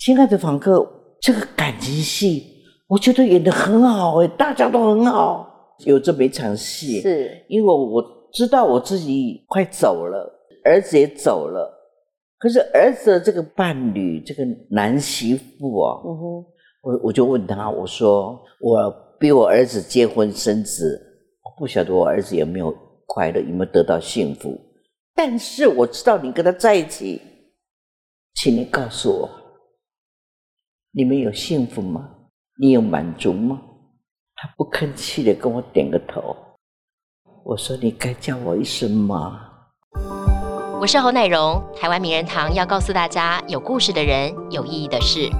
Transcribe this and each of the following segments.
亲爱的访客，这个感情戏，我觉得演的很好哎，大家都很好。有这么一场戏，是因为我知道我自己快走了，儿子也走了，可是儿子的这个伴侣，这个男媳妇啊，嗯哼，我我就问他，我说我逼我儿子结婚生子，我不晓得我儿子有没有快乐，有没有得到幸福，但是我知道你跟他在一起，请你告诉我，你们有幸福吗？你有满足吗？他不吭气的跟我点个头。我说你该叫我一声妈。我是侯乃荣，台湾名人堂要告诉大家，有故事的人，有意义的事。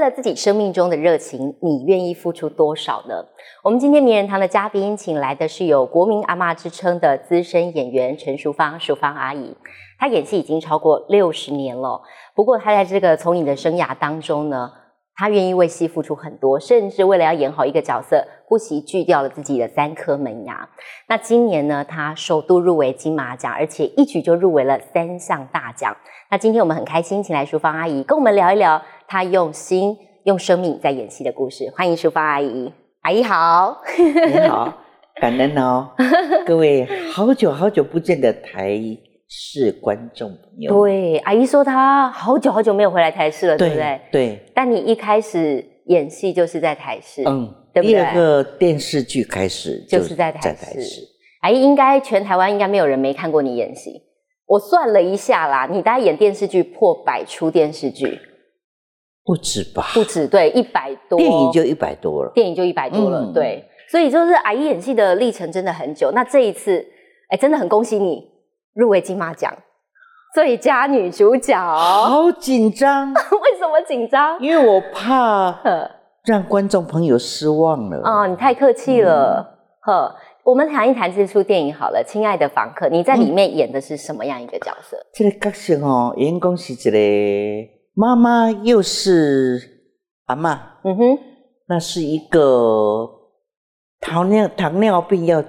了自己生命中的热情，你愿意付出多少呢？我们今天名人堂的嘉宾，请来的是有国民阿嬷之称的资深演员陈淑芳，淑芳阿姨。她演戏已经超过六十年了，不过她在这个从影的生涯当中呢，她愿意为戏付出很多，甚至为了要演好一个角色，不惜锯掉了自己的三颗门牙。那今年呢，她首度入围金马奖，而且一举就入围了三项大奖。那今天我们很开心，请来淑芳阿姨跟我们聊一聊她用心、用生命在演戏的故事。欢迎淑芳阿姨，阿姨好。你好，感恩哦，各位好久好久不见的台视观众朋友。对，阿姨说她好久好久没有回来台视了，对不对？对，但你一开始演戏就是在台视，嗯，对不对第二个电视剧开始就是在台在视台视，阿姨应该全台湾应该没有人没看过你演戏。我算了一下啦，你大概演电视剧破百出电视剧，不止吧？不止对一百多，电影就一百多了。电影就一百多了，嗯对，所以就是阿姨演戏的历程真的很久。那这一次，哎，真的很恭喜你入围金马奖最佳女主角。好紧张，为什么紧张？因为我怕呵让观众朋友失望了。哦、你太客气了，呵。我们谈一谈这出电影好了，《亲爱的房客》，你在里面演的是什么样一个角色？这个角色哦，员工是一个妈妈，又是阿嬷，嗯哼，那是一个糖尿糖尿病要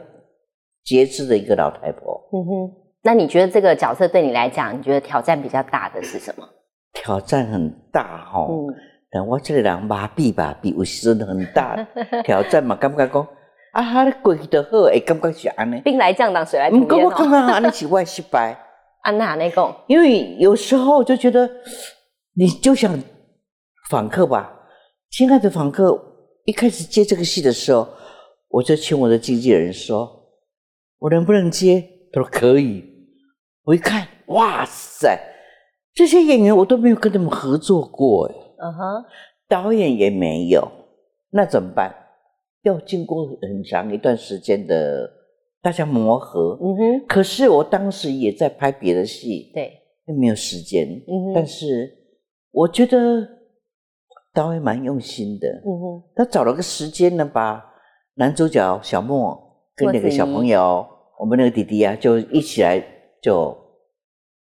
截肢的一个老太婆。嗯哼。那你觉得这个角色对你来讲，你觉得挑战比较大的是什么？挑战很大哈、哦，嗯，但我这个人麻痹麻痹，有时阵很大 挑战嘛，感觉讲啊，哈，你过去就好，会感觉是安尼。兵来将挡，水来土唔过掩哦。我感觉安尼是我的失败，安娜那个，因为有时候就觉得你就想访客吧，亲爱的访客，一开始接这个戏的时候，我就请我的经纪人说，我能不能接？他说可以。我一看，哇塞，这些演员我都没有跟他们合作过，哎，嗯哼，导演也没有，那怎么办？要经过很长一段时间的大家磨合。嗯哼，可是我当时也在拍别的戏，对，又没有时间。嗯哼但是我觉得导演蛮用心的，嗯哼，他找了个时间呢，把男主角小莫跟那个小朋友，我们那个弟弟啊，就一起来，就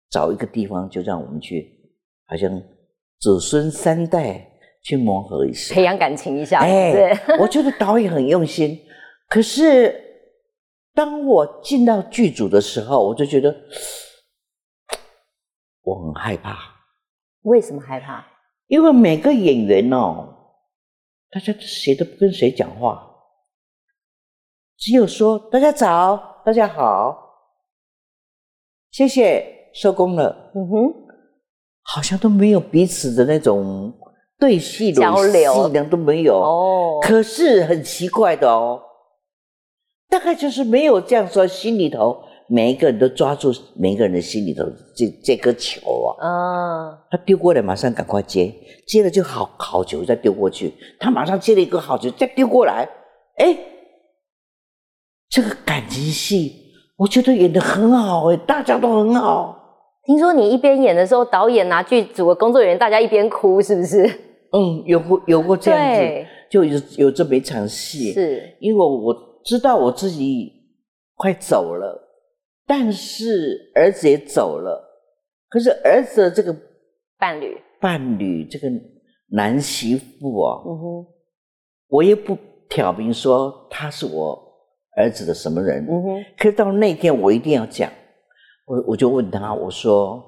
找一个地方，就让我们去，好像子孙三代去磨合一下培。养感情一下，哎对，我觉得导演很用心，可是当我进到剧组的时候，我就觉得我很害怕，为什么害怕？因为每个演员哦，大家谁都不跟谁讲话，只有说大家早，大家好，谢谢，收工了，嗯哼，好像都没有彼此的那种对戏的交流。戏呢都没有。哦，可是很奇怪的哦，大概就是没有这样说，心里头每一个人都抓住每一个人的心里头这这颗球啊，啊，他丢过来马上赶快接，接了就好好球再丢过去，他马上接了一个好球再丢过来，哎，这个感情戏我觉得演的很好哎，大家都很好，听说你一边演的时候，导演拿剧组的工作人员，大家一边哭，是不是？嗯，有过有过这样子，就有有这么一场戏，是，因为我知道我自己快走了，但是儿子也走了，可是儿子的这个伴侣，伴侣，这个男媳妇啊，嗯哼，我也不挑明说他是我儿子的什么人。嗯哼，可是到那天我一定要讲，我我就问他，我说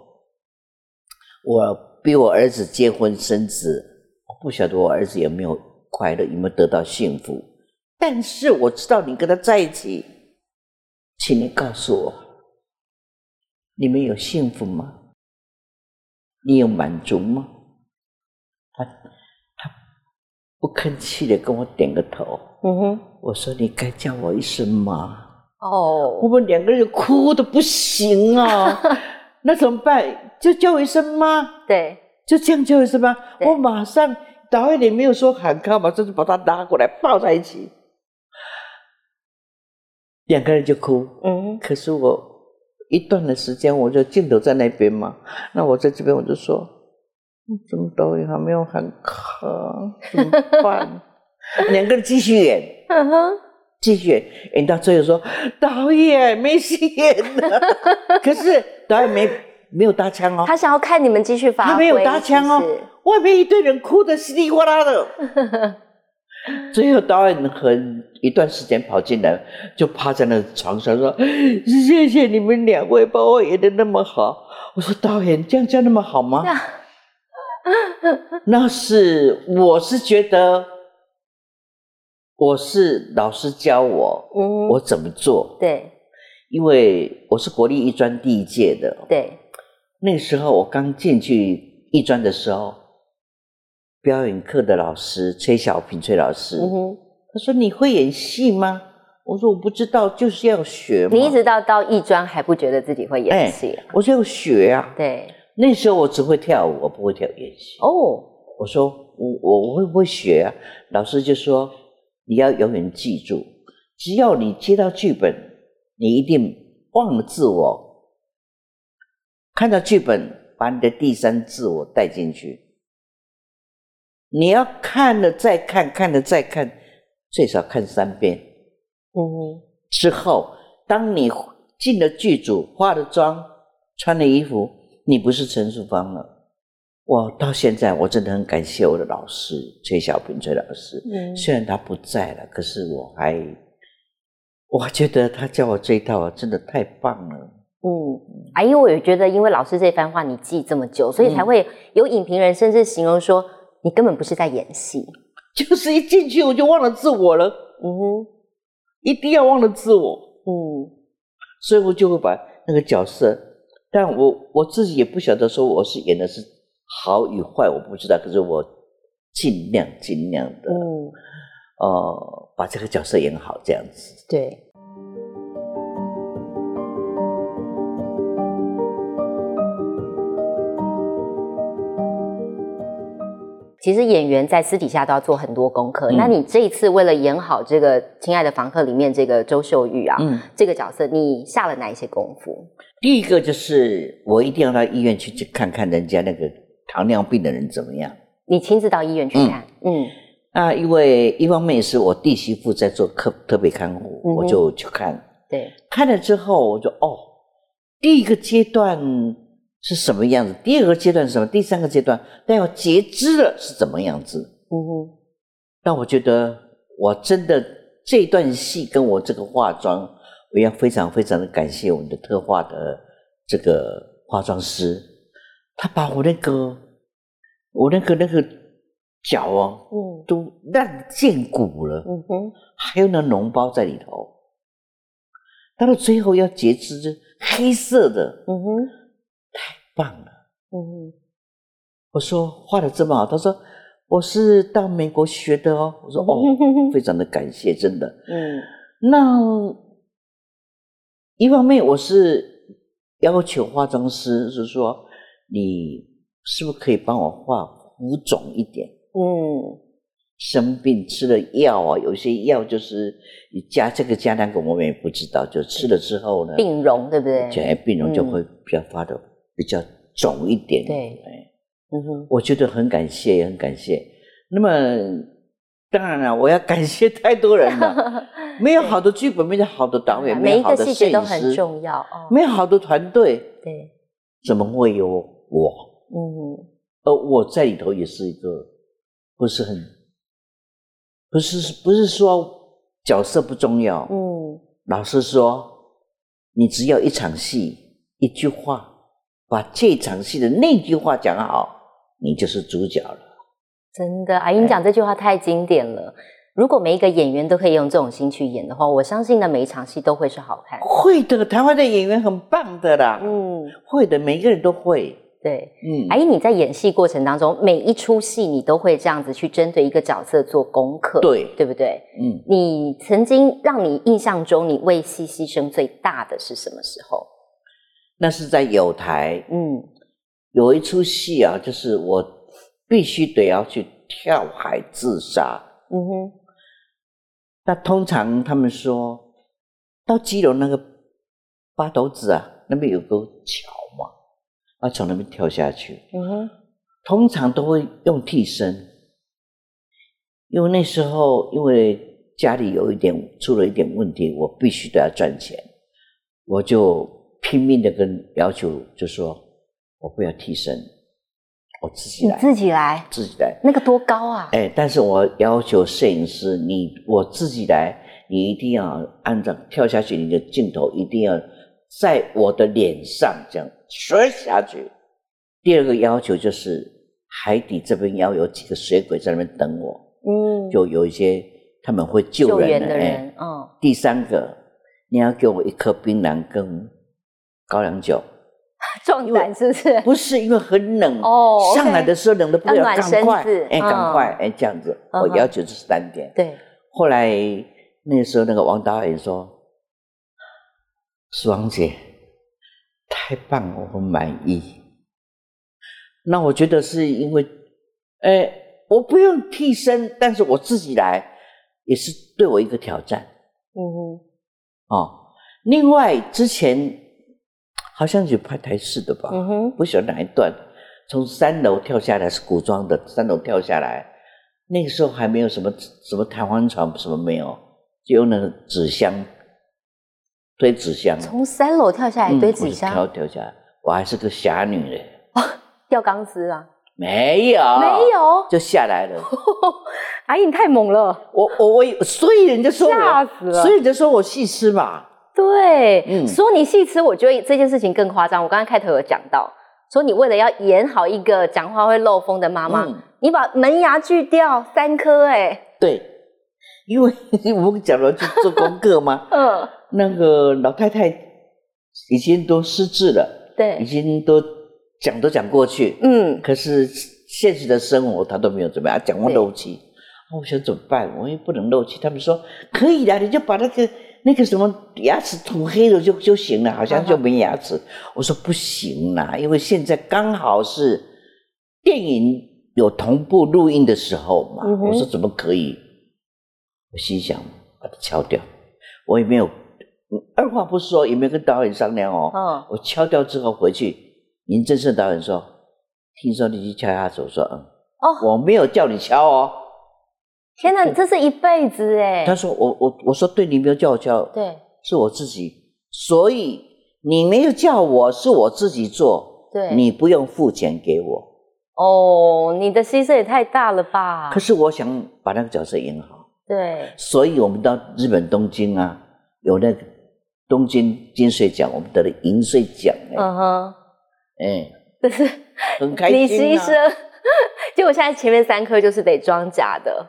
我逼我儿子结婚生子，我不晓得我儿子有没有快乐，有没有得到幸福，但是我知道你跟他在一起，请你告诉我，你们有幸福吗？你有满足吗？他他不吭气的跟我点个头。嗯哼，我说你该叫我一声妈。哦，我们两个人哭的不行啊，那怎么办？就叫我一声妈，对，就这样叫一声妈。我马上导演也没有说喊卡，嘛，就是把他拉过来抱在一起，两个人就哭。嗯，可是我一段的时间，我就镜头在那边嘛，那我在这边我就说，嗯怎么导演还没有喊卡，怎么办？两个人继续演。嗯哼，继续演，演到最后说导演没戏演了，可是导演没没有搭腔哦，他想要看你们继续发挥，他没有搭腔哦外面一堆人哭的稀里哗啦的。最后导演很一段时间跑进来，就趴在那床上说：“谢谢你们两位把我演的那么好。”我说：“导演这样叫那么好吗？”那是我是觉得我是老师教我，嗯我怎么做，对因为我是国立艺专第一届的，对，那个时候我刚进去艺专的时候，表演课的老师崔小平崔老师，嗯哼，他说你会演戏吗？我说我不知道，就是要学嘛。你一直到到艺专还不觉得自己会演戏，我说要学啊。对，那时候我只会跳舞，我不会跳演戏。哦，我说我我我会不会学啊？老师就说你要永远记住，只要你接到剧本，你一定忘了自我，看到剧本，把你的第三自我带进去。你要看了再看，看了再看，最少看三遍嗯哼，之后，当你进了剧组，化了妆，穿了衣服，你不是陈淑芳了。我到现在我真的很感谢我的老师崔小平崔老师，嗯。虽然他不在了，可是我还我觉得他教我这一套啊，真的太棒了。嗯，啊，因为我也觉得，因为老师这番话你记这么久，所以才会有影评人甚至形容说你根本不是在演戏。就是一进去我就忘了自我了，嗯哼，一定要忘了自我，嗯。所以我就会把那个角色，但我我自己也不晓得说我是演的是好与坏，我不知道，可是我尽量尽量的，嗯，呃，把这个角色演好，这样子。对。其实演员在私底下都要做很多功课。嗯那你这一次为了演好这个《亲爱的房客》里面这个周秀玉啊，嗯，这个角色，你下了哪一些功夫？第一个就是我一定要到医院去去看看人家那个糖尿病的人怎么样。你亲自到医院去看？嗯啊，因为一方面是我弟媳妇在做特特别看护，嗯我就去看。对，看了之后，我就哦，第一个阶段是什么样子？第二个阶段是什么？第三个阶段，但要截肢了是怎么样子？嗯哼，那我觉得我真的这段戏跟我这个化妆，我要非常非常的感谢我们的特化的这个化妆师，他把我那个我那个那个脚哦嗯都烂见骨了，嗯哼，还有那脓包在里头。到了最后要截肢，就黑色的，嗯哼，棒了。嗯哼，我说画的这么好，他说我是到美国学的哦。我说哦，非常的感谢，真的。嗯那一方面我是要求化妆师是说，你是不是可以帮我画浮肿一点？嗯生病吃了药啊，有些药就是你加这个加那个，我们也不知道，就吃了之后呢，病容对不对？就哎病容就会比较发的比较肿一点。对哎嗯哼，我觉得很感谢，也很感谢。那么当然了，我要感谢太多人了。没有好的剧本，没有好的导演，没有好的摄影师，重要哦。没有好的团队，对，怎么会有我？嗯而我在里头也是一个不是很，不是不是说角色不重要。嗯，老师说，你只要一场戏，一句话，把这场戏的那句话讲好，你就是主角了。真的，阿姨你讲这句话太经典了。如果每一个演员都可以用这种心去演的话，我相信呢每一场戏都会是好看。会的，台湾的演员很棒的啦。嗯，会的，每一个人都会。对。嗯，阿姨你在演戏过程当中，每一出戏你都会这样子去针对一个角色做功课，对，对不对？嗯，你曾经让你印象中你为戏牺牲最大的是什么时候？那是在有台嗯有一出戏啊，就是我必须得要去跳海自杀。嗯哼，那通常他们说到基隆那个八斗子啊，那边有个桥嘛，要从那边跳下去。嗯哼，通常都会用替身，因为那时候因为家里有一点出了一点问题，我必须都要赚钱，我就拼命的跟要求，就说我不要替身，我自己来，你自己来，自己来。那个多高啊？哎，但是我要求摄影师，你我自己来，你一定要按照跳下去，你的镜头一定要在我的脸上这样摔下去。第二个要求就是海底这边要有几个水鬼在那边等我，嗯，就有一些他们会救救人的。援的人哎，，嗯，第三个，你要给我一颗槟榔跟高粱酒，壮胆是不是？不是因为很冷哦上来的时候冷的不得了，赶快子，哎，赶嗯快，哎，这样子，我要求就是三点。对，后来那时候那个王导演说：“苏王姐，太棒了，我很满意。”那我觉得是因为，哎，我不用替身，但是我自己来，也是对我一个挑战嗯哼，哦。另外，之前好像有拍台式的吧，嗯哼，不晓得哪一段，从三楼跳下来是古装的，三楼跳下来，那个时候还没有什么什么弹簧床，什么没有，就用那个纸箱推纸箱，从三楼跳下来堆纸箱，跳下来，我还是个侠女嘞，掉钢丝啊？没有。没有，就下来了。阿姨你太猛了，我我我，所以人家说吓，死了。所以人家说我戏痴嘛，对，嗯。说你戏痴，我觉得这件事情更夸张。我刚刚开头有讲到，说你为了要演好一个讲话会漏风的妈妈，嗯。你把门牙锯掉三颗，哎，对，因为 我们讲了去做功课嘛，嗯，那个老太太已经都失智了。对已，经都讲都讲过去，嗯，可是现实的生活她都没有怎么样，讲话对漏气。我想怎么办？我也不能漏气。他们说可以的，你就把那个那个什么牙齿涂黑了就就行了，好像就没牙齿。我说不行啦，因为现在刚好是电影有同步录音的时候嘛。嗯我说怎么可以？我心想把它敲掉，我也没有嗯二话不说，也没有跟导演商量哦。嗯，我敲掉之后回去，林正盛导演说：“听说你去敲他手，我说嗯，哦，我没有叫你敲哦。天哪，这是一辈子哎他，说：“我我我说对，你没有叫我敲，对是我自己，所以你没有叫我，是我自己做，对，你不用付钱给我。哦，你的牺牲也太大了吧？可是我想把那个角色演好，对，所以我们到日本东京啊，有那个东京金穗奖，我们得了银穗奖哎、嗯哼，哎，这是很开你心、啊。牺牲，结果现在前面三颗就是得装假的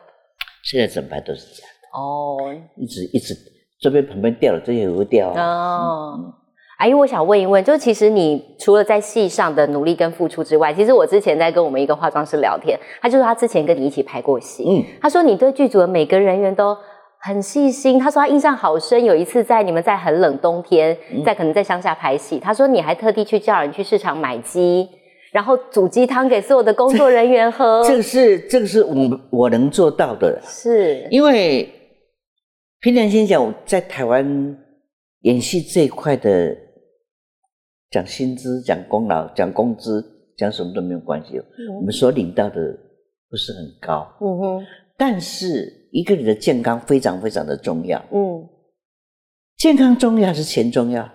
现在整排都是假的。”哦。一直一直这边旁边掉了，这也会掉啊。哦，阿姨，我想问一问，就其实你除了在戏上的努力跟付出之外，其实我之前在跟我们一个化妆师聊天，他就说他之前跟你一起拍过戏，嗯，他说你对剧组的每个人员都很细心，他说他印象好深。有一次在你们在很冷冬天，嗯在可能在乡下拍戏，他说你还特地去叫人去市场买鸡，然后煮鸡汤给所有的工作人员喝，这个是这个是我我能做到的，是因为凭良心讲，我在台湾演戏这一块的讲薪资、讲功劳、讲工资、讲什么都没有关系，我们所领到的不是很高，嗯哼，但是一个人的健康非常非常的重要，嗯，健康重要还是钱重要？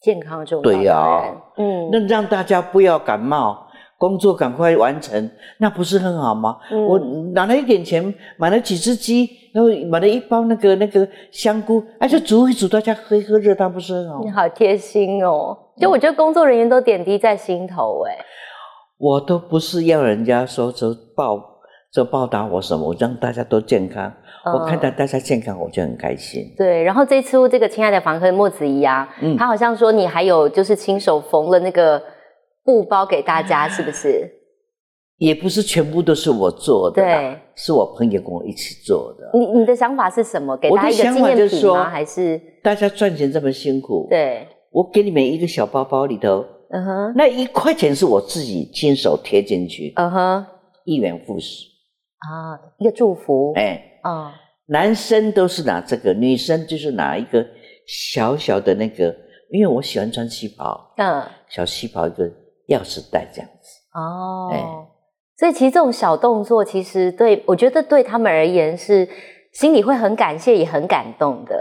健康重要，对呀。嗯，那让大家不要感冒，工作赶快完成，那不是很好吗？嗯我拿了一点钱，买了几只鸡，然后买了一包那个那个香菇，哎，就煮一煮，大家喝一喝热汤，不是很好你？好贴心哦。就我觉得工作人员都点滴在心头，哎，我都不是要人家说这报这报答我什么，我让大家都健康，我看到嗯大家健康，我就很开心。对，然后这次这个亲爱的房客莫子怡啊，嗯他好像说你还有就是亲手缝了那个布包给大家，是不是？也不是全部都是我做的，对是我朋友跟我一起做的。你你的想法是什么？给我的大家一个纪想法念品吗？还是大家赚钱这么辛苦，对？我给你们一个小包包里头，嗯哼，那一块钱是我自己亲手贴进去，嗯哼，一元复始。啊，一个祝福，哎，啊，男生都是拿这个，女生就是拿一个小小的那个，因为我喜欢穿旗袍，嗯，小旗袍一个钥匙带这样子。哦，哎所以其实这种小动作，其实对我觉得对他们而言是心里会很感谢，也很感动的。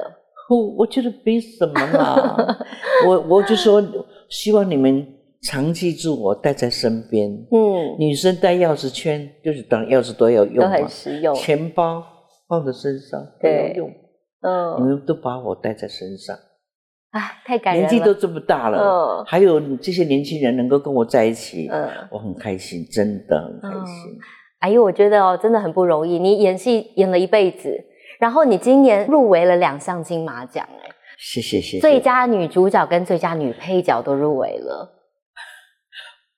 我我觉得没什么啦，我我就说希望你们常记住我带在身边。嗯，女生带钥匙圈，就是当钥匙都要用都很，实用。钱包放在身上都要对用，你嗯，们都把我带在身上。哎，太感人了。年纪都这么大了，嗯还有这些年轻人能够跟我在一起，嗯，我很开心，真的很开心。哎呦，我觉得哦，真的很不容易。你演戏演了一辈子，然后你今年入围了两项金马奖，哎，谢谢谢谢。最佳女主角跟最佳女配角都入围了。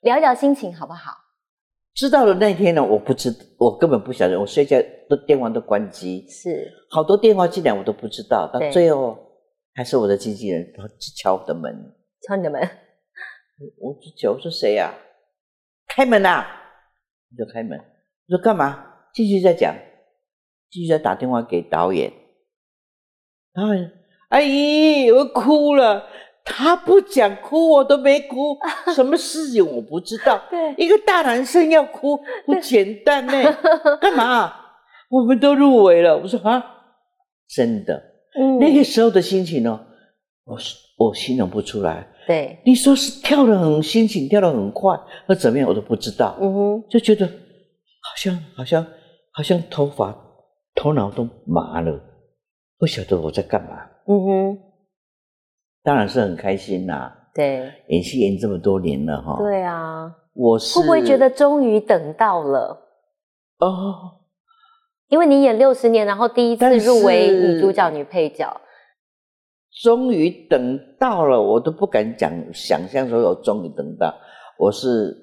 聊一聊心情好不好？知道了那天呢，我不知，我根本不晓得，我睡觉都电话都关机，是，好多电话进来我都不知道，到最后还是我的经纪人去敲我的门，敲你的门。我就敲，我说谁呀、开门呐、我就开门，我说干嘛？继续再讲，继续再打电话给导演，导演，阿姨，我哭了。他不讲哭，我都没哭，什么事情我不知道。对，一个大男生要哭不简单呢，干嘛？我们都入围了。我说啊，真的，嗯那个时候的心情呢，我是我形容不出来。对，你说是跳得很心情跳得很快，或怎么样，我都不知道，嗯哼，就觉得好像好像好像头发头脑都麻了，不晓得我在干嘛。嗯哼，当然是很开心啦、对，演戏演这么多年了哈，对啊，我是会不会觉得终于等到了？哦？因为你演六十年，然后第一次入围女主角、女配角，终于等到了，我都不敢讲，想象说我终于等到，我是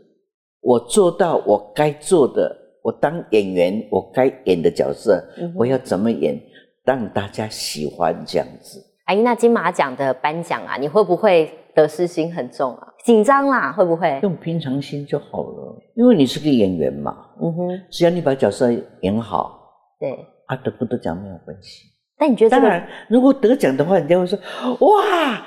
我做到我该做的，我当演员我该演的角色，嗯我要怎么演，让大家喜欢这样子。阿姨，那金马奖的颁奖啊，你会不会得失心很重啊？紧张啦，会不会？用平常心就好了，因为你是个演员嘛，嗯哼，只要你把角色演好，对。啊得不得奖没有关系。但你觉得这个当然，如果得奖的话，人家会说哇，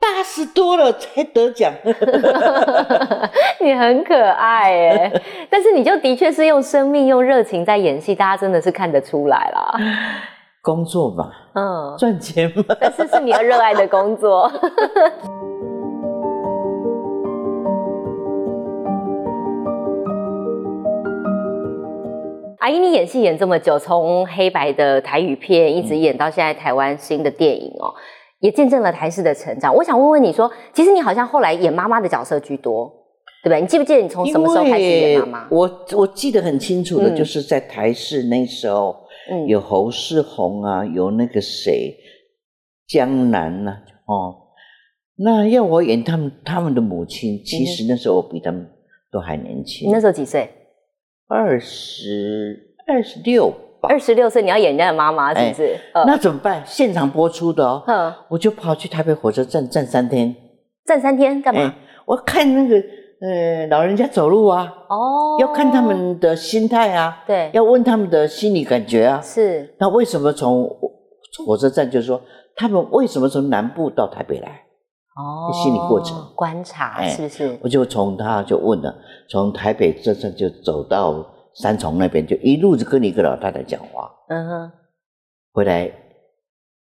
八十多了才得奖。你很可爱哎，但是你就的确是用生命、用热情在演戏，大家真的是看得出来啦。工作嘛，嗯，赚钱嘛。但是是你要热爱的工作。阿姨，你演戏演这么久，从黑白的台语片一直演到现在台湾新的电影哦，也见证了台视的成长。我想问问你说，其实你好像后来演妈妈的角色居多，对不对？你记不记得你从什么时候开始演妈妈？我我记得很清楚的，嗯就是在台视那时候，嗯有侯世宏啊，有那个谁江南呐、哦，那要我演他们他们的母亲，其实那时候我比他们都还年轻你，那时候几岁？二十二十六吧。二十六岁，你要演人家的妈妈，是不是？呃那怎么办？现场播出的哦，哼，我就跑去台北火车站站三天。站三天干嘛？哎，我看那个呃老人家走路啊，哦，要看他们的心态啊，对，要问他们的心理感觉啊。是那为什么从火车站就说他们为什么从南部到台北来？哦心理过程观察哎是不是？我就从他就问了，从台北车站就走到三重那边，就一路就跟一个老太太讲话。嗯哼，回来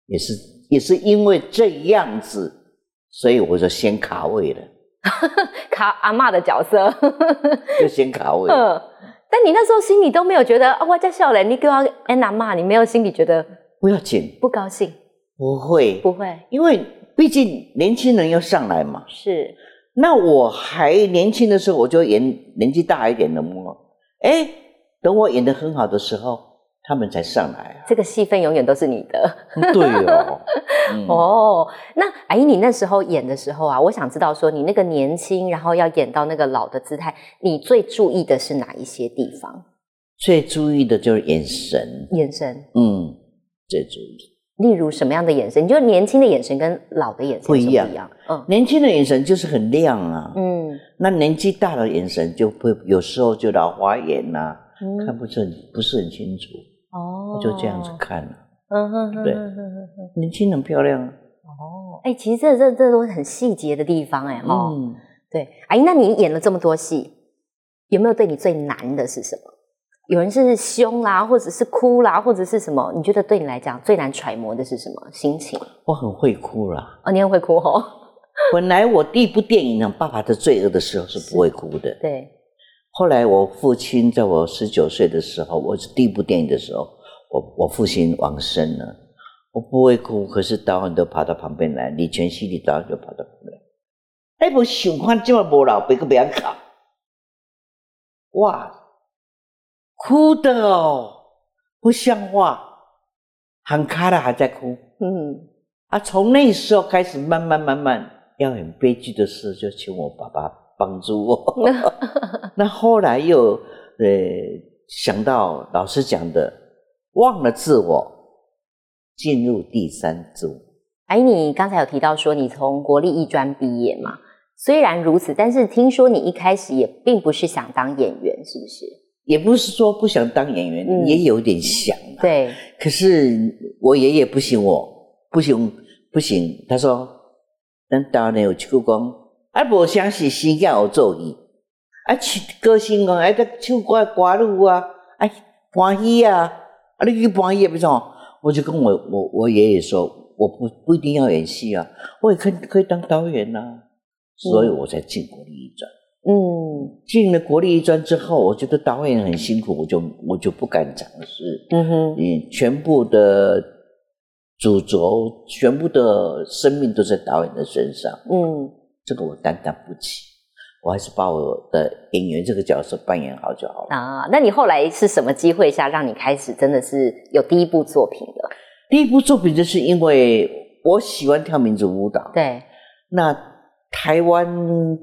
也是也是因为这样子，所以我就先卡位了。卡阿嬷的角色，就先卡位。嗯，但你那时候心里都没有觉得啊，我在笑脸，你给我安娜骂，你没有心里觉得不要紧，不高兴？不会，不会，因为毕竟年轻人要上来嘛。是，那我还年轻的时候，我就演年纪大一点的嘛。哎，等我演的很好的时候，他们才上来啊。这个戏份永远都是你的。对哦。嗯哦，那阿姨，你那时候演的时候啊，我想知道说，你那个年轻，然后要演到那个老的姿态，你最注意的是哪一些地方？最注意的就是眼神，眼神，嗯，最注意。例如什么样的眼神？你觉得年轻的眼神跟老的眼神不一样。一样？嗯。年轻的眼神就是很亮啊，嗯。那年纪大的眼神就会有时候就老花眼呐、嗯。看不是很不是很清楚，哦。我就这样子看了、嗯哼哼对。年轻很漂亮啊，哦，哎、其实这这这都是很细节的地方、哎哈。嗯，对，阿姨，那你演了这么多戏，有没有对你最难的是什么？有人是凶啦，或者是哭啦，或者是什么？你觉得对你来讲最难揣摩的是什么心情？我很会哭啦。哦，你很会哭哦。本来我第一部电影呢，《爸爸的罪恶》的时候是不会哭的。对，后来我父亲在我十九岁的时候，我是第一部电影的时候，我我父亲往生了，我不会哭，可是导演都跑到旁边来，李全熙你导演就跑到旁边来，哎，我想看这么无老别个不要哭，哇，哭的哦，不像话，喊卡了还在哭嗯，啊！从那时候开始，慢慢慢慢要很悲剧的事，就请我爸爸帮助我。那后来又呃想到老师讲的，忘了自我，进入第三组。阿姨，你刚才有提到说你从国立艺专毕业嘛？虽然如此，但是听说你一开始也并不是想当演员，是不是？也不是说不想当演员，嗯也有点想啊。对，可是我爷爷不行我，不行不行。他说，咱当年有唱讲，啊无啥是生囝有做戏，啊唱歌星讲，啊，得唱歌歌路啊，哎欢喜啊，啊你去欢喜也不错。我就跟我我我爷爷说，我不不一定要演戏啊，我也可以可以当导演呐、所以我才进国立艺专。嗯进了国立艺专之后，我觉得导演很辛苦，我就我就不敢尝试。嗯哼，你全部的主轴、全部的生命都在导演的身上，嗯，这个我担当不起。我还是把我的演员这个角色扮演好就好了。啊，那你后来是什么机会下让你开始真的是有第一部作品的？第一部作品就是因为我喜欢跳民族舞蹈，对，那台湾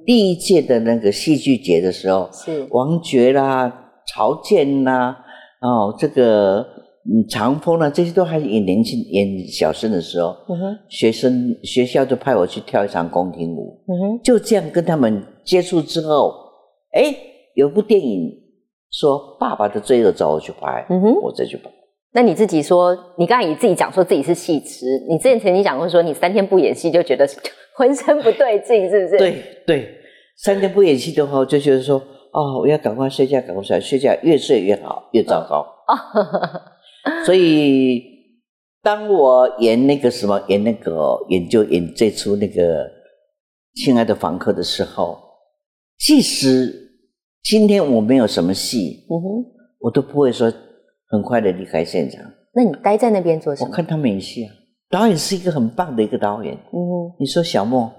第一届的那个戏剧节的时候，是，王爵啦、曹健啦，哦，这个嗯长风啦，这些都还是演年轻演小生的时候，嗯哼，学生学校就派我去跳一场宫廷舞，嗯哼，就这样跟他们接触之后，哎，有部电影说《爸爸的罪恶》找我去拍，嗯哼。我再去拍。那你自己说，你刚才你自己讲说自己是戏痴，你之前曾经讲过说你三天不演戏就觉得浑身不对劲，是不是？，对对，三天不演戏的话，我就觉得说，哦，我要赶快睡觉，赶快睡觉，睡觉越睡越好，越糟糕。所以，当我演那个什么，演那个演就演这出那个《亲爱的房客》的时候，即使今天我没有什么戏，嗯哼，我都不会说很快的离开现场。那你待在那边做什么？我看他们演戏啊，导演是一个很棒的一个导演。嗯，你说小莫，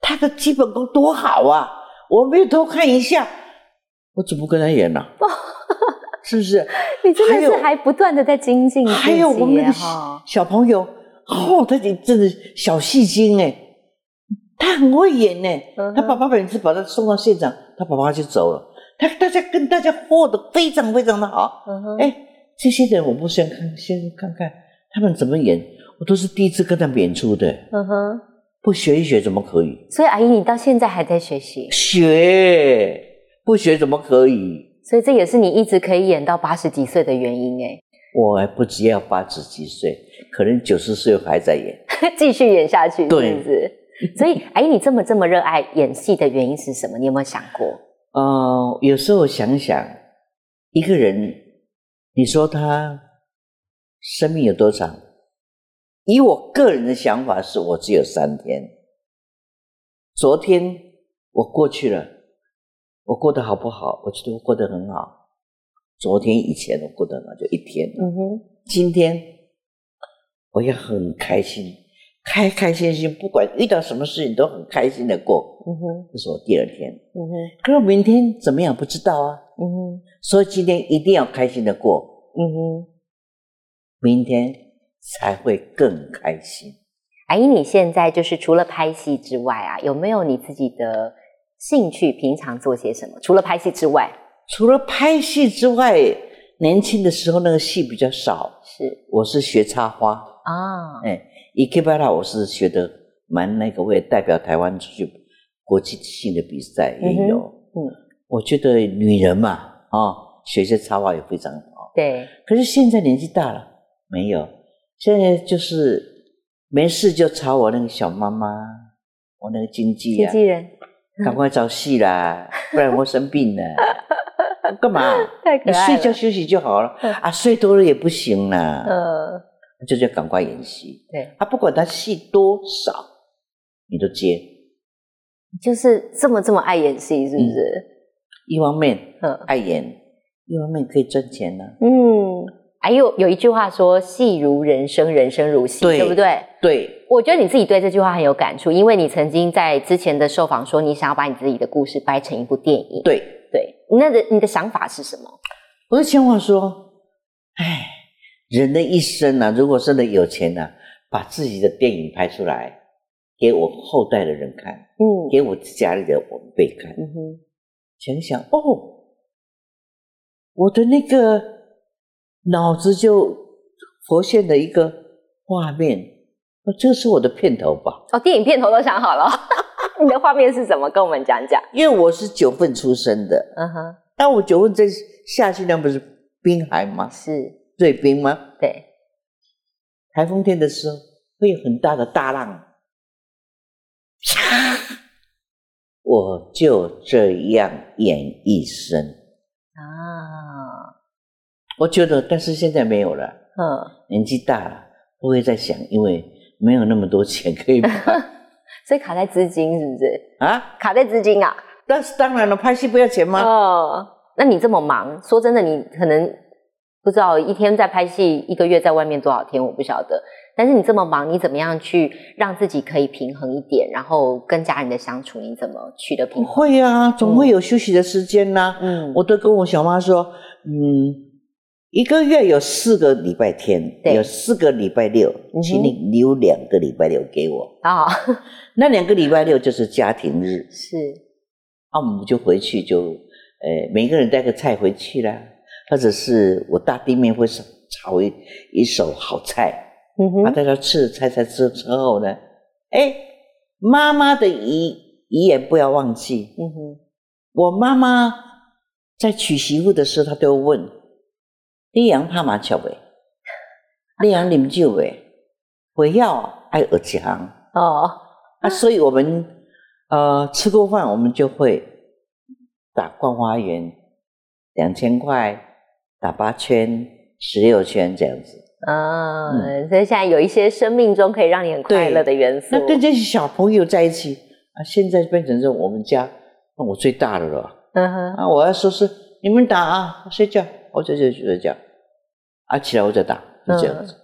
他的基本功多好啊！我没有偷看一下，我怎么跟他演呢、是不是？你真的是还不断的在精进自己还有我们的，小朋友，哦，他真的小戏精哎，他很会演呢。他爸爸每次把他送到现场，他爸爸就走了。他大家跟大家活得非常非常的好。哎，这些人我不想看，先看看他们怎么演，我都是第一次跟他们演出的，嗯哼，不学一学怎么可以？所以阿姨你到现在还在学习，学不学怎么可以？所以这也是你一直可以演到八十几岁的原因哎，我还不只要八十几岁，可能九十岁还在演。继续演下去，是对不是？所以阿姨你这么这么热爱演戏的原因是什么？你有没有想过？呃，有时候想想，一个人，你说他生命有多长？以我个人的想法是，我只有三天。昨天我过去了，我过得好不好？我觉得我过得很好。昨天以前我过得很好，就一天。嗯哼，今天我也很开心，开开心心，不管遇到什么事情都很开心的过。嗯哼，这是我第二天。嗯哼，可是明天怎么样不知道啊，嗯哼，所以今天一定要开心的过，嗯哼。明天才会更开心。阿姨，你现在就是除了拍戏之外啊，有没有你自己的兴趣？平常做些什么？除了拍戏之外，除了拍戏之外，年轻的时候那个戏比较少。是我是学插花，啊，哎，伊 k 巴拉我是学的蛮那个，为了代表台湾出去国际性的比赛也有。嗯我觉得女人嘛，啊、学些插花也非常好。对，可是现在年纪大了，没有，现在就是没事就吵我那个小妈妈，我那个经纪啊，经纪人赶快找戏啦，不然我生病了。干嘛？太可你爱了。睡觉休息就好了嗯啊，睡多了也不行啦，呃，就叫赶快演戏。对，啊，不管他戏多少，你都接。就是这么这么爱演戏，是不是？一方面嗯爱演，一方面可以赚钱呢、嗯，还有有一句话说“戏如人生，人生如戏”，对对不对？对，我觉得你自己对这句话很有感触，因为你曾经在之前的受访说，你想要把你自己的故事掰成一部电影。对。对，那的你的想法是什么？我的想法说，哎，人的一生啊，如果真的有钱啊，把自己的电影拍出来，给我后代的人看，嗯给我家里的晚辈看，嗯哼，想想哦，我的那个脑子就浮现了一个画面，哦，这是我的片头吧？哦，电影片头都想好了，你的画面是什么？跟我们讲讲。因为我是九份出生的，嗯哼，那我九份在夏季那不是滨海吗？是瑞滨吗？对，台风天的时候会有很大的大浪，啪，我就这样演一生。啊，我觉得，但是现在没有了，嗯，年纪大了，不会再想，因为没有那么多钱可以买 所以卡在资金是不是？啊。卡在资金啊？但是当然了，拍戏不要钱吗？哦，那你这么忙，说真的，你可能不知道一天在拍戏，一个月在外面多少天，我不晓得。但是你这么忙，你怎么样去让自己可以平衡一点，然后跟家人的相处，你怎么取得平衡？会啊，总会有休息的时间呐、嗯，我都跟我小妈说，嗯，一个月有四个礼拜天，有四个礼拜六请你留两个礼拜六给我。啊、那两个礼拜六就是家庭日，是，啊，我们就回去就，呃，每个人带个菜回去啦，或者是我大弟妹会炒炒一一手好菜，啊，嗯哼，大家吃了菜菜之之后呢，哎，妈妈的遗遗言不要忘记，嗯哼，我妈妈在娶媳妇的时候，她都会问：“你养拍麻将未？你养啉酒未？不要爱耳强哦，啊！”所以我们呃吃过饭，我们就会打逛花园，两千块打八圈、十六圈这样子。嗯，所以现在有一些生命中可以让你很快乐的元素。那跟这些小朋友在一起啊，现在变成是我们家，那我最大的了。嗯哼，啊，我要说是你们打啊，睡觉，我就就睡觉，啊起来我再打，就这样子。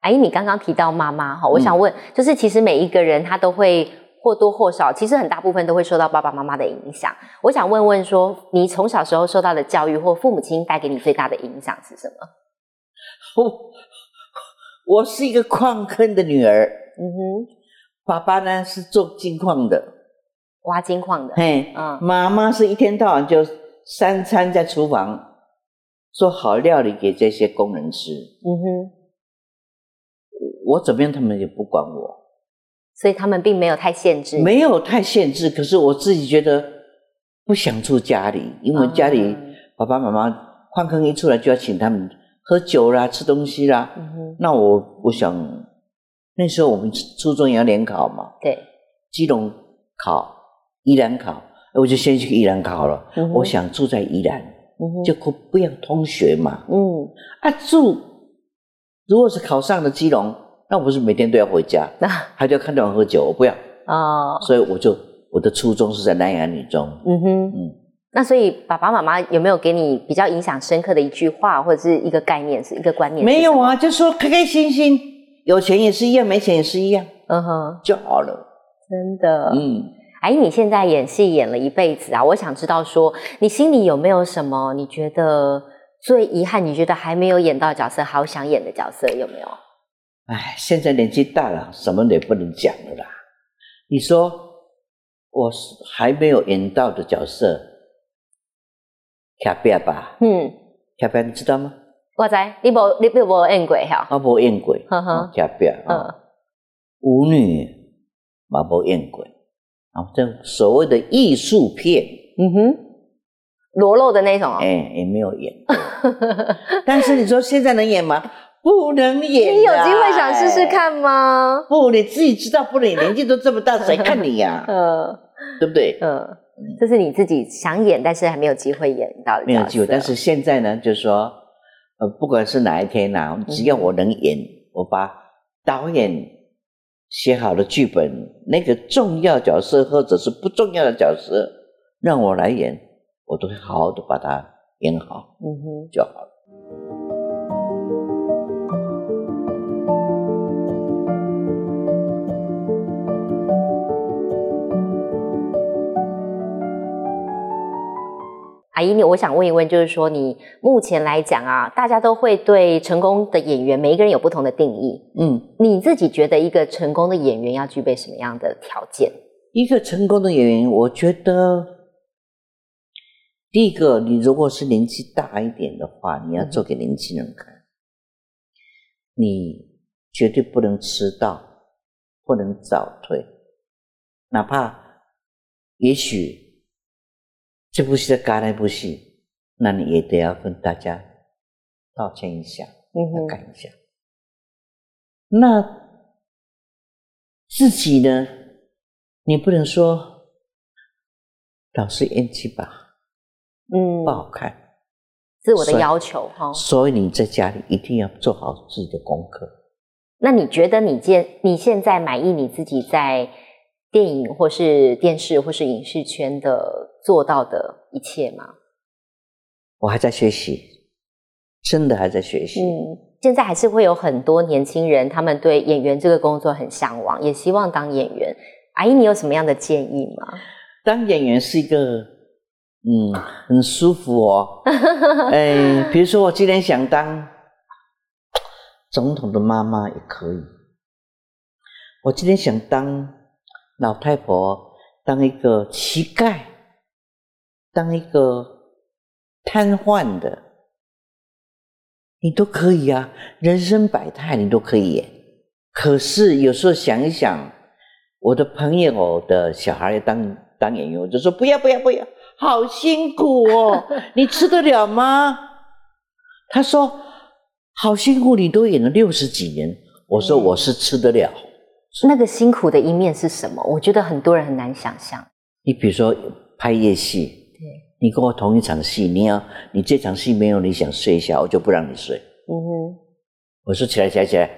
阿姨，你刚刚提到妈妈哈，我嗯。想问，就是其实每一个人他都会或多或少，其实很大部分都会受到爸爸妈妈的影响。我想问问说，你从小时候受到的教育或父母亲带给你最大的影响是什么？我 我是一个矿坑的女儿，嗯哼，爸爸呢是做金矿的，挖金矿的，嘿，嗯。妈妈是一天到晚就三餐在厨房做好料理给这些工人吃，嗯哼，我怎么样他们也不管我，所以他们并没有太限制。没有太限制，可是我自己觉得不想住家里，因为家里嗯爸爸妈妈矿坑一出来就要请他们喝酒啦、吃东西啦。嗯哼，那我我想那时候我们初中也要联考嘛，对，基隆考、宜兰考，我就先去宜兰考了。嗯我想住在宜兰，就可不要通学嘛。嗯，啊，住如果是考上了基隆，那我不是每天都要回家，那。他就看到我喝酒，我不要，哦，所以我就我的初衷是在南洋女中，嗯哼，嗯，那所以爸爸妈妈有没有给你比较影响深刻的一句话，或者是一个概念，是一个观念？没有，啊，就说开开心心，有钱也是一样，没钱也是一样嗯哼，就好了。真的，嗯，阿姨，你现在演戏演了一辈子啊，我想知道说，你心里有没有什么你觉得最遗憾，你觉得还没有演到角色，好想演的角色有没有？哎，现在年纪大了，什么也不能讲了啦。你说我是还没有演到的角色，卡比吧，嗯，卡比你知道吗？我知，你无你不无演过哈？我无演过，呵呵卡比啊，嗯舞女嘛无演过，啊，这所谓的艺术片，嗯哼，裸露的那种哦。哎，也没有演。但是你说现在能演吗？不能演。你有机会想试试？看吗？不，你自己知道不能演，年纪都这么大，谁 看你呀、嗯对不对？嗯，这是你自己想演，但是还没有机会演到的没有机会。但是现在呢，就是说，呃，不管是哪一天呐、只要我能演，我把导演写好的剧本，那个重要角色或者是不重要的角色，让我来演，我都会好好的把它演好嗯哼，就好了。阿姨，你我想问一问，就是说你目前来讲啊，大家都会对成功的演员，每一个人有不同的定义。嗯，你自己觉得一个成功的演员要具备什么样的条件？一个成功的演员，我觉得第一个，你如果是年纪大一点的话，你要做给年轻人看，你绝对不能迟到，不能早退，哪怕也许这部戏在嘎那部戏，那你也得要跟大家道歉一下，嗯哼，改一下。那自己呢？你不能说老师演技吧嗯不，好看，自我的要求哈。所以你在家里一定要做好自己的功课。那你觉得你现你现在满意你自己在电影或是电视或是影视圈的做到的一切吗？我还在学习，真的还在学习。嗯，现在还是会有很多年轻人，他们对演员这个工作很向往，也希望当演员。阿姨，你有什么样的建议吗？当演员是一个，嗯，很舒服哦。哎，比如说我今天想当总统的妈妈也可以，我今天想当老太婆，当一个乞丐，当一个瘫痪的，你都可以啊，人生百态你都可以演。可是有时候想一想，我的朋友的小孩要当当演员，我就说不要不要不要，好辛苦哦，你吃得了吗？他说好辛苦，你都演了六十几年。我说嗯我是吃得了。那个辛苦的一面是什么？我觉得很多人很难想象。你比如说拍夜戏，对，你跟我同一场戏，你要你这场戏没有你想睡一下，我就不让你睡。嗯哼，我说起来起来起来，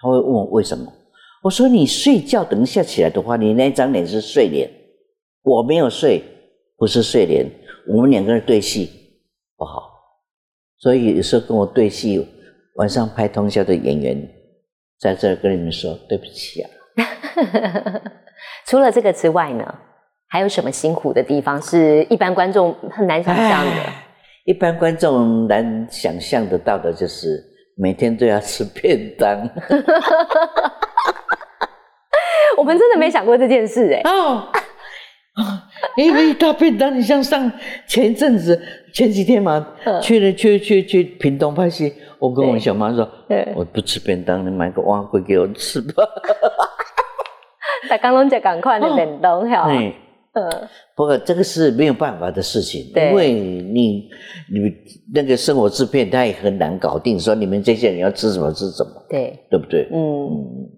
他会问我为什么？我说你睡觉等一下起来的话，你那张脸是睡脸，我没有睡，不是睡脸，我们两个人对戏不好，所以有时候跟我对戏，晚上拍通宵的演员，在这儿跟你们说对不起啊，除了这个之外呢，还有什么辛苦的地方是一般观众很难想象的？一般观众难想象得到的就是每天都要吃便当 我们真的没想过这件事哎、哦。因为大便当，你像上前一阵子前几天嘛，嗯去了去去去屏东拍戏，我跟我小妈说，我不吃便当，你买个蛙龟给我吃吧。大家拢在赶快的便当哈，哎，嗯，不过这个是没有办法的事情，对。因为你你那个生活制片他也很难搞定，说你们这些人要吃什么吃什么，对，对不对？嗯，嗯，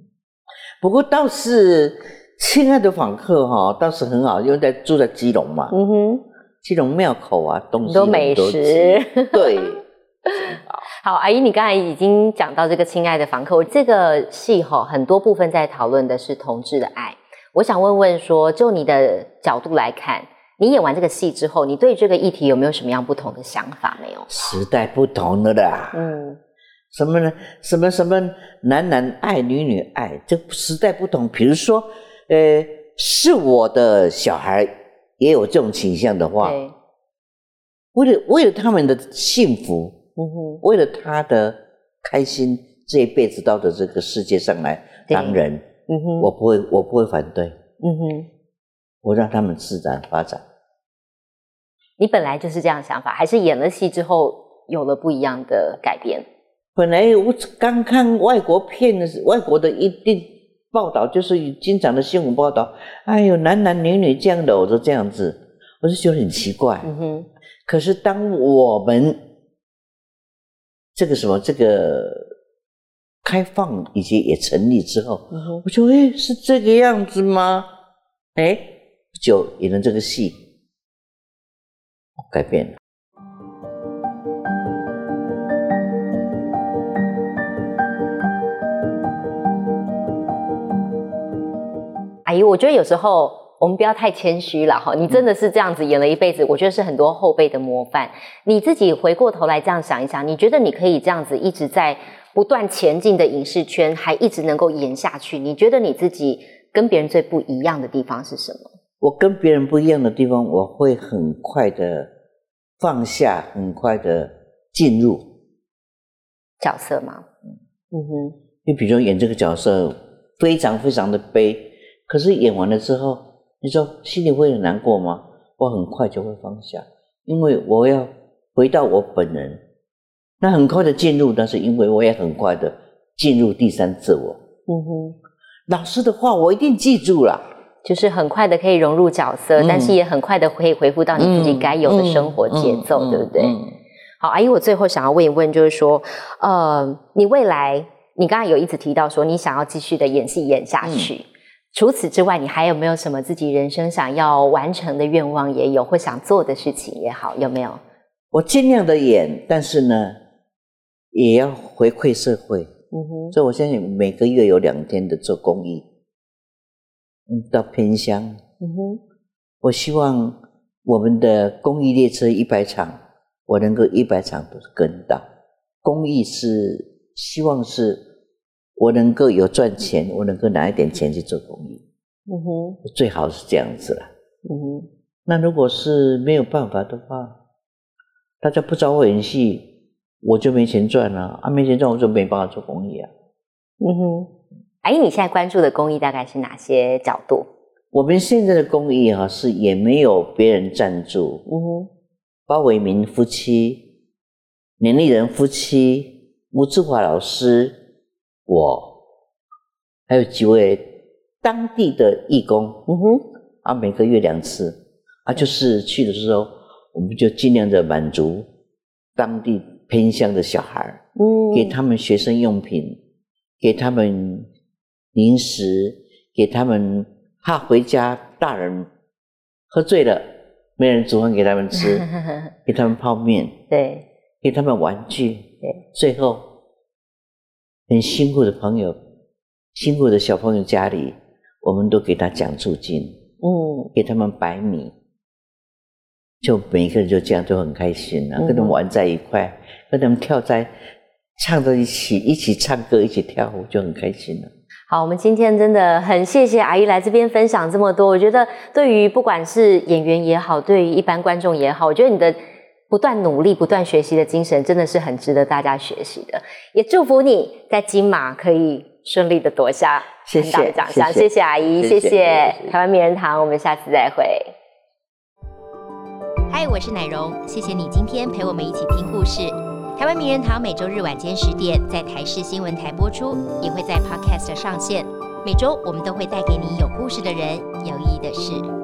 不过倒是亲爱的访客哈、倒是很好，因为在住在基隆嘛，嗯哼，基隆庙口啊，东西很多美食。吃，对，好，阿姨，你刚才已经讲到这个亲爱的房客，我这个戏哈，很多部分在讨论的是同志的爱。我想问问说，就你的角度来看，你演完这个戏之后，你对这个议题有没有什么样不同的想法？没有？时代不同了啦。嗯，什么呢？什么什么男男爱女女爱，这时代不同。比如说，呃，是我的小孩也有这种倾向的话，对，为了为了他们的幸福，嗯哼，为了他的开心，这一辈子到的这个世界上来对当人，嗯哼，我不会，我不会反对，嗯哼，我让他们自然发展。你本来就是这样想法，还是演了戏之后有了不一样的改变？本来我刚看外国片的时，外国的一定报道，就是经常的新闻报道，哎呦，男男女女这样的，我都这样子，我就觉得很奇怪。嗯哼，可是当我们这个什么这个开放以及也成立之后，嗯，我就哎是这个样子吗？哎，就演了这个戏，改变了。阿姨，我觉得有时候我们不要太谦虚了哈。你真的是这样子演了一辈子，我觉得是很多后辈的模范。你自己回过头来这样想一想，你觉得你可以这样子一直在不断前进的影视圈，还一直能够演下去？你觉得你自己跟别人最不一样的地方是什么？我跟别人不一样的地方，我会很快的放下，很快的进入。角色吗？嗯哼，你比如说演这个角色，非常非常的悲，可是演完了之后，你说心里会很难过吗？我很快就会放下，因为我要回到我本人。那很快的进入，那是因为我也很快的进入第三自我。嗯哼，老师的话我一定记住了。就是很快的可以融入角色，嗯但是也很快的可以回复到你自己该有的生活节奏，嗯对不对？嗯好，阿姨，我最后想要问一问，就是说，呃，你未来，你刚才有一直提到说，你想要继续的演戏演下去。除此之外，你还有没有什么自己人生想要完成的愿望也有，或想做的事情也好，有没有？我尽量的演，但是呢，也要回馈社会。嗯哼，所以我相信每个月有两天的做公益，嗯，到偏乡。嗯哼，我希望我们的公益列车一百场，我能够一百场都跟到。公益是希望是我能够有赚钱，我能够拿一点钱去做公益，嗯哼，最好是这样子了。嗯哼，那如果是没有办法的话，大家不找我演戏，我就没钱赚了啊！没钱赚，我就没办法做公益啊。嗯哼。阿姨，你现在关注的公益大概是哪些角度？我们现在的公益哈、是也没有别人赞助，嗯哼，包伟民夫妻、年丽人夫妻、吴志华老师，我还有几位当地的义工。嗯哼，啊，每个月两次。啊，就是去的时候，我们就尽量的满足当地偏乡的小孩儿，嗯，给他们学生用品，给他们零食，给他们怕回家大人喝醉了，没人煮饭给他们吃，给他们泡面，对，给他们玩具，对，最后很辛苦的朋友，辛苦的小朋友家里，我们都给他奖助金，嗯，给他们白米，就每一个人就这样就很开心啊，嗯跟他们玩在一块，跟他们跳在唱在一起，一起唱歌，一起跳舞，就很开心了。好，我们今天真的很谢谢阿姨来这边分享这么多。我觉得对于不管是演员也好，对于一般观众也好，我觉得你的不断努力、不断学习的精神，真的是很值得大家学习的。也祝福你在金马可以顺利的夺下谢很大的谢奖项。谢谢阿姨，谢谢谢谢谢台湾名人堂，我们下次再会。嗨，我是奶蓉，谢谢你今天陪我们一起听故事。台湾名人堂每周日晚间十点在台视新闻台播出，也会在 Podcast 上线。每周我们都会带给你有故事的人，有意义的事。